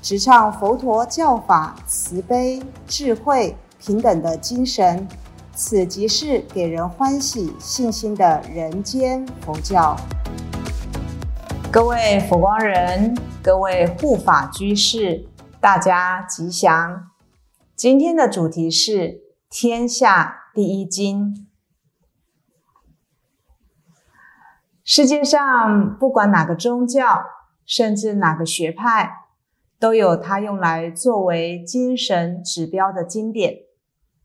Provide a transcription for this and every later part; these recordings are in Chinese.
直唱佛陀教法慈悲、智慧、平等的精神。此即是给人欢喜、信心的人间佛教。各位佛光人，各位护法居士，大家吉祥。今天的主题是。天下第一经。世界上不管哪个宗教，甚至哪个学派，都有它用来作为精神指标的经典。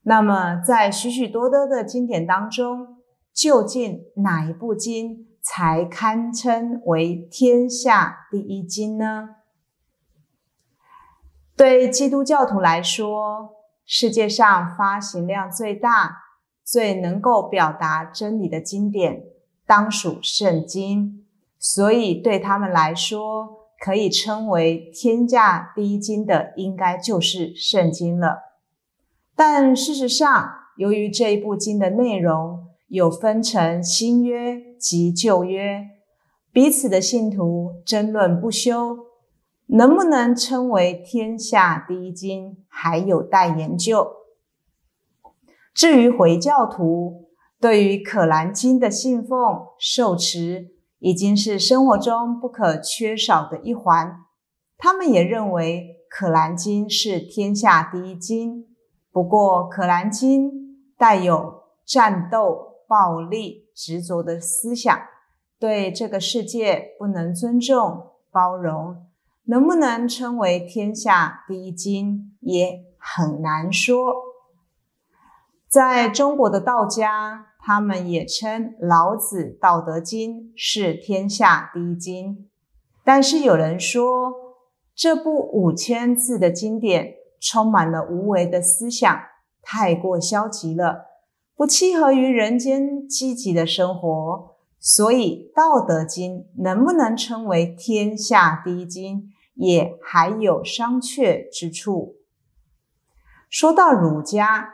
那么，在许许多多的经典当中，究竟哪一部经才堪称为天下第一经呢？对基督教徒来说，世界上发行量最大、最能够表达真理的经典，当属圣经。所以对他们来说，可以称为天价第一经的，应该就是圣经了。但事实上，由于这一部经的内容有分成新约及旧约，彼此的信徒争论不休。能不能称为天下第一经，还有待研究。至于回教徒，对于《可兰经》的信奉受持，已经是生活中不可缺少的一环。他们也认为《可兰经》是天下第一经。不过，《可兰经》带有战斗、暴力、执着的思想，对这个世界不能尊重、包容。能不能称为天下第一经，也很难说。在中国的道家，他们也称老子《道德经》是天下第一经。但是有人说，这部五千字的经典充满了无为的思想，太过消极了，不契合于人间积极的生活。所以，《道德经》能不能称为天下第一经？也还有商榷之处。说到儒家，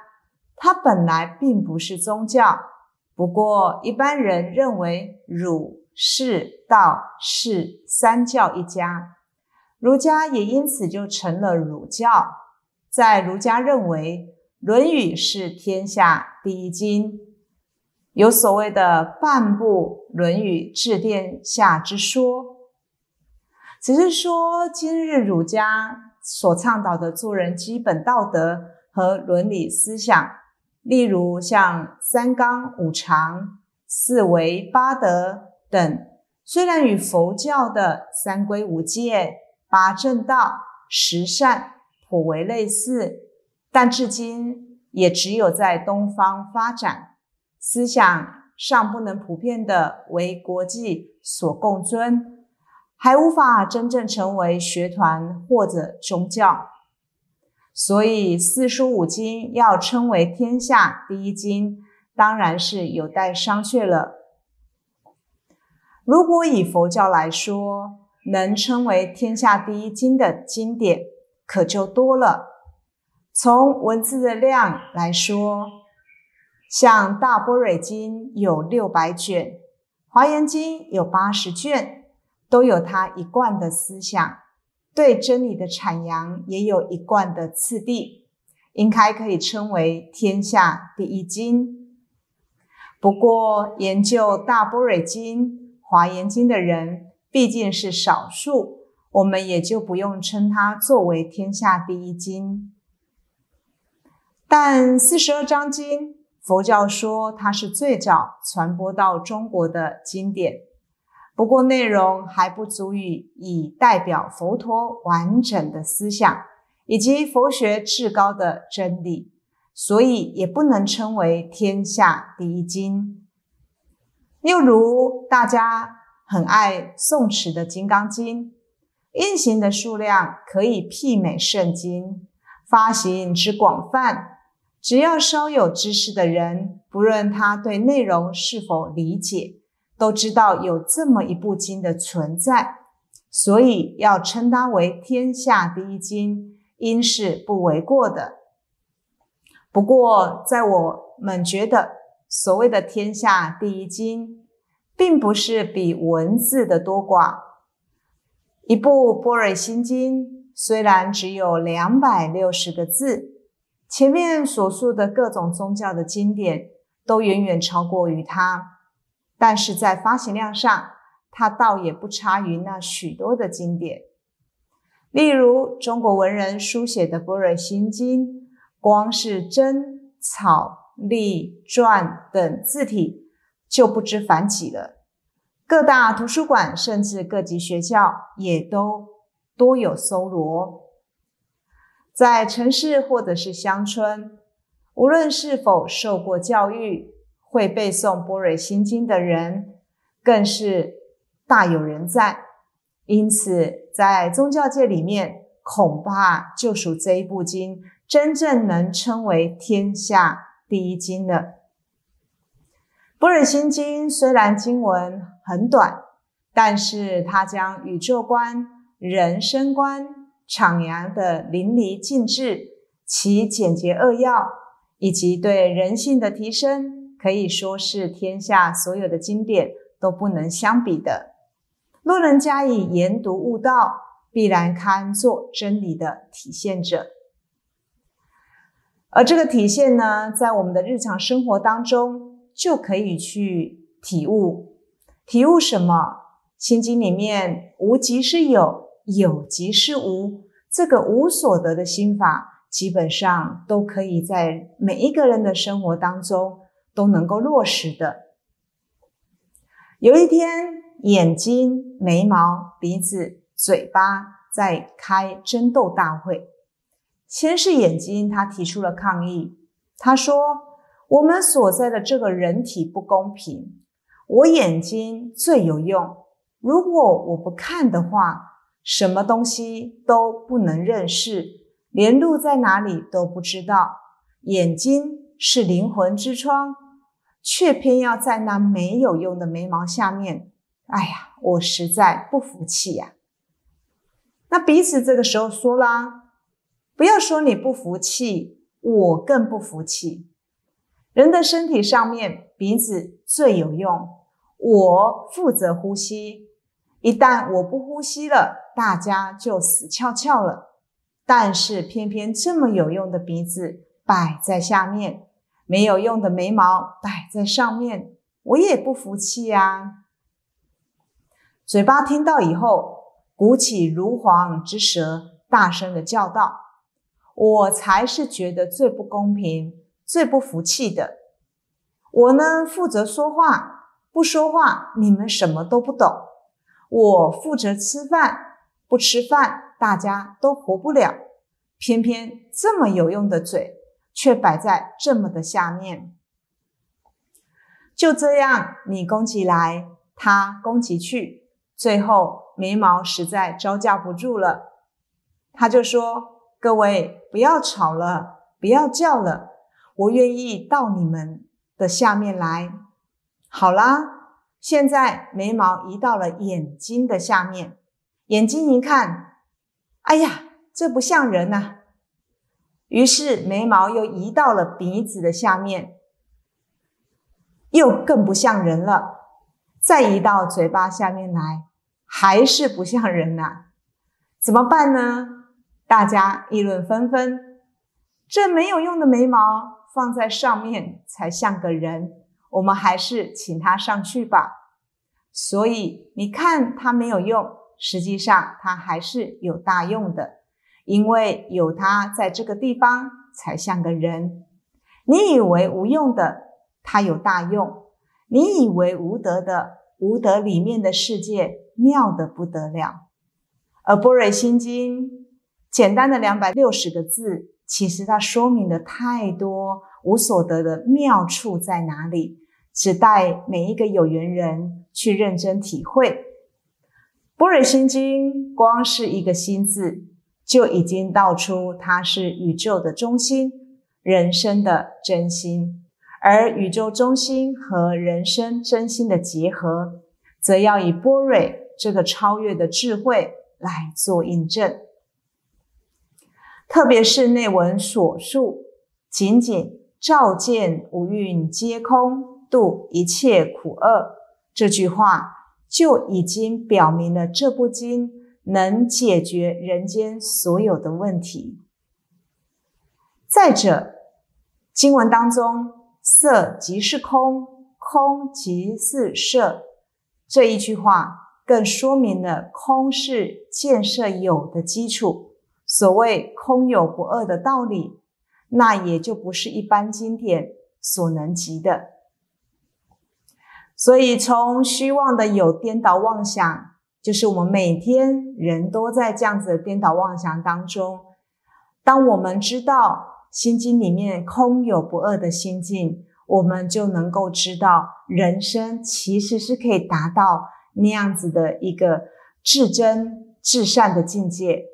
它本来并不是宗教，不过一般人认为儒、释、道是三教一家，儒家也因此就成了儒教。在儒家认为，《论语》是天下第一经，有所谓的半部《论语》治天下之说。只是说，今日儒家所倡导的做人基本道德和伦理思想，例如像三纲五常、四维八德等，虽然与佛教的三规五戒、八正道、十善颇为类似，但至今也只有在东方发展，思想尚不能普遍的为国际所共尊。还无法真正成为学团或者宗教，所以四书五经要称为天下第一经，当然是有待商榷了。如果以佛教来说，能称为天下第一经的经典可就多了。从文字的量来说，像《大般若经》有六百卷，《华严经》有八十卷。都有他一贯的思想，对真理的阐扬也有一贯的次第，应该可以称为天下第一经。不过，研究大般若经、华严经的人毕竟是少数，我们也就不用称它作为天下第一经。但四十二章经，佛教说它是最早传播到中国的经典。不过内容还不足以以代表佛陀完整的思想以及佛学至高的真理，所以也不能称为天下第一经。又如大家很爱诵持的《金刚经》，印行的数量可以媲美圣经，发行之广泛，只要稍有知识的人，不论他对内容是否理解，都知道有这么一部经的存在，所以要称它为天下第一经，应是不为过的。不过，在我们觉得，所谓的天下第一经，并不是比文字的多寡。一部《般若心经》虽然只有两百六十个字，前面所述的各种宗教的经典都远远超过于它，但是在发行量上，它倒也不差于那许多的经典。例如，中国文人书写的《般若心经》，光是真、草、隶、篆等字体就不知凡几了。各大图书馆甚至各级学校也都多有搜罗。在城市或者是乡村，无论是否受过教育，会背诵《般若心经》的人，更是大有人在。因此，在宗教界里面，恐怕就属这一部经真正能称为天下第一经了。般若心经虽然经文很短，但是它将宇宙观、人生观徜徉的淋漓尽致，其简洁扼要以及对人性的提升，可以说是天下所有的经典都不能相比的。若能加以研读悟道，必然堪作真理的体现者。而这个体现呢，在我们的日常生活当中。就可以去体悟，体悟什么？心经里面无即是有，有即是无，这个无所得的心法，基本上都可以在每一个人的生活当中都能够落实的。有一天，眼睛、眉毛、鼻子、嘴巴在开争斗大会，先是眼睛，他提出了抗议，他说。我们所在的这个人体不公平，我眼睛最有用。如果我不看的话，什么东西都不能认识，连路在哪里都不知道。眼睛是灵魂之窗，却偏要在那没有用的眉毛下面。哎呀，我实在不服气呀！那鼻子这个时候说啦：“不要说你不服气，我更不服气。”人的身体上面，鼻子最有用。我负责呼吸，一旦我不呼吸了，大家就死翘翘了。但是偏偏这么有用的鼻子摆在下面，没有用的眉毛摆在上面，我也不服气呀。嘴巴听到以后，鼓起如簧之舌，大声的叫道：“我才是觉得最不公平。”最不服气的，我呢负责说话，不说话你们什么都不懂。我负责吃饭，不吃饭大家都活不了。偏偏这么有用的嘴，却摆在这么的下面。就这样，你攻击来，他攻击去，最后眉毛实在招架不住了，他就说：“各位不要吵了，不要叫了。”我愿意到你们的下面来。好啦，现在眉毛移到了眼睛的下面，眼睛一看，哎呀，这不像人呐。于是眉毛又移到了鼻子的下面，又更不像人了。再移到嘴巴下面来，还是不像人呐。怎么办呢？大家议论纷纷，这没有用的眉毛。放在上面才像个人，我们还是请他上去吧。所以你看他没有用，实际上他还是有大用的，因为有他在这个地方才像个人。你以为无用的，他有大用；你以为无德的，无德里面的世界妙的不得了。而《般若心经》简单的两百六十个字。其实它说明的太多无所得的妙处在哪里，只待每一个有缘人去认真体会。般若心经光是一个“心”字，就已经道出它是宇宙的中心，人生的真心。而宇宙中心和人生真心的结合，则要以波瑞这个超越的智慧来做印证。特别是内文所述“仅仅照见五蕴皆空，度一切苦厄”这句话。就已经表明了这部经能解决人间所有的问题。再者，经文当中“色即是空，空即是色”这一句话，更说明了空是建设有的基础。所谓“空有不二”的道理，那也就不是一般经典所能及的。所以，从虚妄的有颠倒妄想，就是我们每天人都在这样子的颠倒妄想当中。当我们知道心经里面空有不二的心境，我们就能够知道人生其实是可以达到那样子的一个至真至善的境界。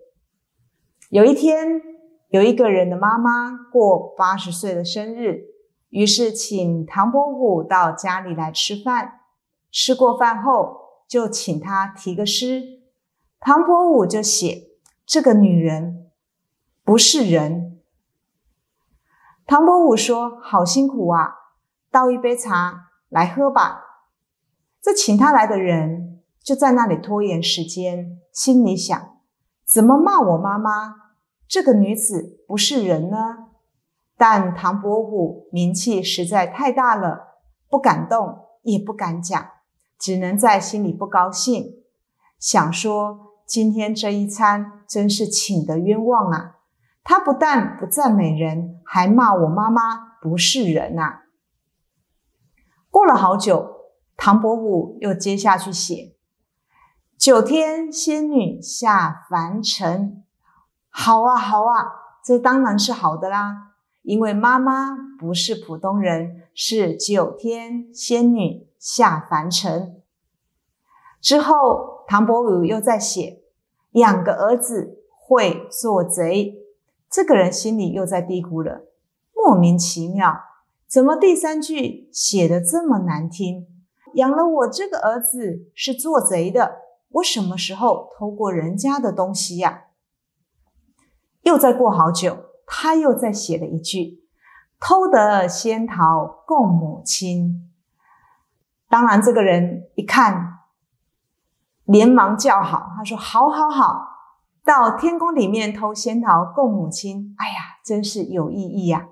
有一天，有一个人的妈妈过八十岁的生日。于是请唐伯虎到家里来吃饭，吃过饭后就请他题个诗。唐伯虎就写：“这个女人不是人。”唐伯虎说：“好辛苦啊，倒一杯茶来喝吧。”这请他来的人就在那里拖延时间，心里想：怎么骂我妈妈？这个女子不是人呢？但唐伯虎名气实在太大了，不敢动，也不敢讲，只能在心里不高兴，想说今天这一餐真是请的冤枉啊！他不但不赞美人，还骂我妈妈不是人啊！过了好久，唐伯虎又接下去写：“九天仙女下凡尘。”好啊，好啊，这当然是好的啦。因为妈妈不是普通人，是九天仙女下凡尘。之后，唐伯虎又在写两个儿子会做贼，这个人心里又在嘀咕了：莫名其妙，怎么第三句写的这么难听？养了我这个儿子是做贼的，我什么时候偷过人家的东西呀？又再过好久。他又再写了一句：“偷得仙桃供母亲。”当然，这个人一看，连忙叫好，他说：“好，好，好！到天宫里面偷仙桃供母亲，哎呀，真是有意义呀！”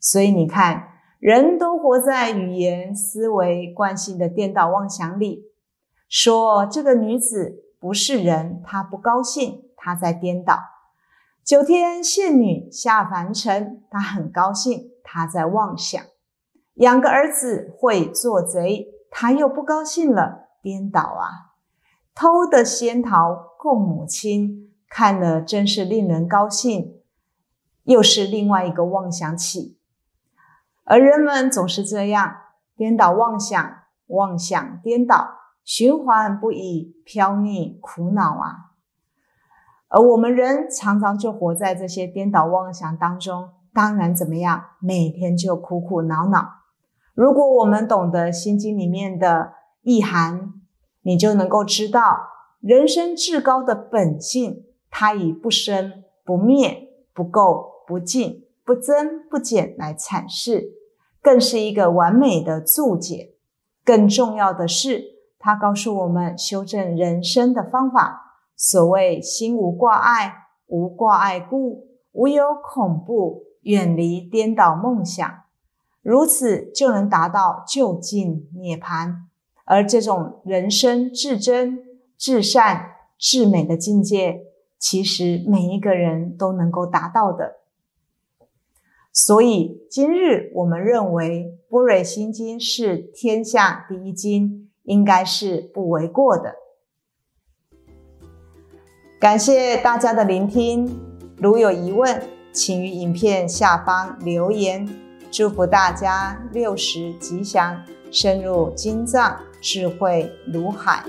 所以你看，人都活在语言、思维惯性的颠倒妄想里，说这个女子不是人，她不高兴，她在颠倒。九天仙女下凡尘，她很高兴，她在妄想养个儿子会做贼，他又不高兴了，颠倒啊！偷的仙桃供母亲，看了真是令人高兴，又是另外一个妄想起。而人们总是这样颠倒妄想，妄想颠倒，循环不已，飘溺苦恼啊！而我们人常常就活在这些颠倒妄想当中，当然怎么样，每天就苦苦恼恼。如果我们懂得《心经》里面的意涵，你就能够知道，人生至高的本性，它以不生不灭、不垢不净、不增不减来阐释，更是一个完美的注解。更重要的是，它告诉我们修正人生的方法。所谓心无挂碍，无挂碍故，无有恐怖，远离颠倒梦想，如此就能达到就近涅槃。而这种人生至真、至善、至美的境界，其实每一个人都能够达到的。所以今日我们认为《般若心经》是天下第一经，应该是不为过的。感谢大家的聆听，如有疑问，请于影片下方留言。祝福大家六十吉祥，深入经藏，智慧如海。